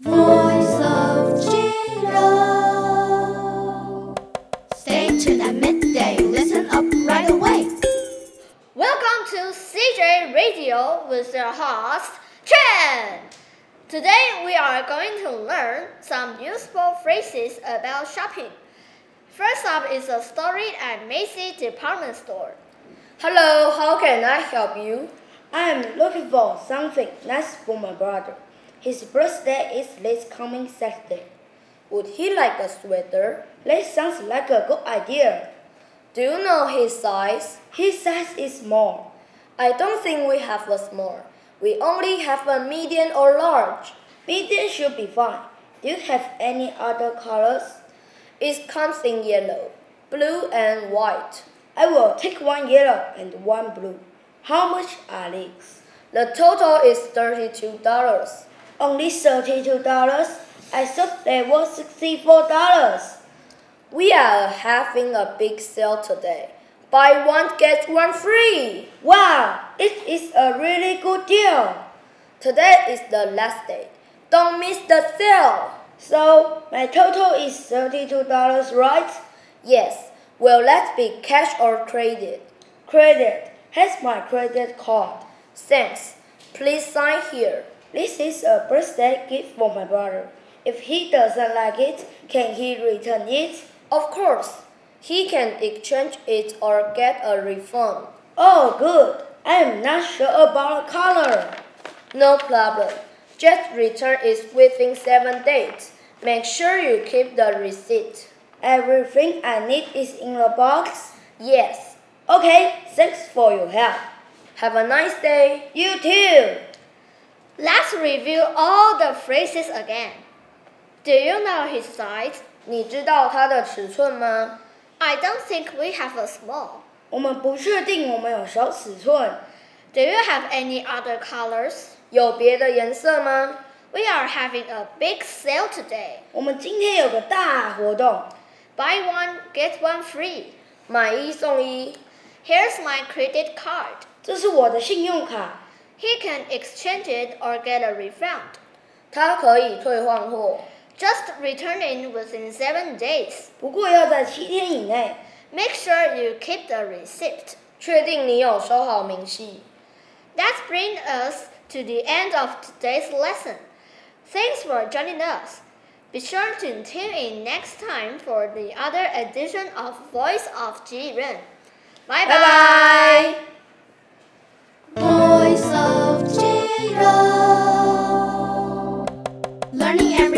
Voice of Jiren. Stay tuned at midday. Listen up right away. Welcome to CJ Radio with your host, Chen. Today we are going to learn some useful phrases about shopping. First up is a story at Macy's department store. Hello, how can I help you? I am looking for something nice for my brother. His birthday is this coming Saturday. Would he like a sweater? That sounds like a good idea. Do you know his size? His size is small. I don't think we have a small. We only have a medium or large. Medium should be fine. Do you have any other colors? It comes in yellow, blue, and white. I will take one yellow and one blue. How much are these? The total is $32. Only thirty-two dollars. I thought they were sixty-four dollars. We are having a big sale today. Buy one, get one free. Wow, it is a really good deal. Today is the last day. Don't miss the sale. So my total is thirty-two dollars, right? Yes, will that be cash or credit? Credit. Here's my credit card. Thanks. Please sign here. This is a birthday gift for my brother. If he doesn't like it, can he return it? Of course, he can exchange it or get a refund. Oh, good. I am not sure about the color. No problem. Just return it within seven days. Make sure you keep the receipt. Everything I need is in the box. Yes. Okay, thanks for your help. Have a nice day. You too. Let's review all the phrases again. Do you know his size? 你知道它的尺寸吗？ I don't think we have a small. 我们不确定我们有小尺寸。 Do you have any other colors? 有别的颜色吗？ We are having a big sale today. 我们今天有个大活动， Buy one, get one free. 买一送一。 Here's my credit card. 这是我的信用卡， He can exchange it or get a refund. 它可以退换货， Just return it within seven days. 不过要在七天以内。 Make sure you keep the receipt. 确定你有收好明细。 That brings us to the end of today's lesson. Thanks for joining us. Be sure to tune in next time for the other edition of Voice of Ji Ren. Bye 拜拜。 Learning every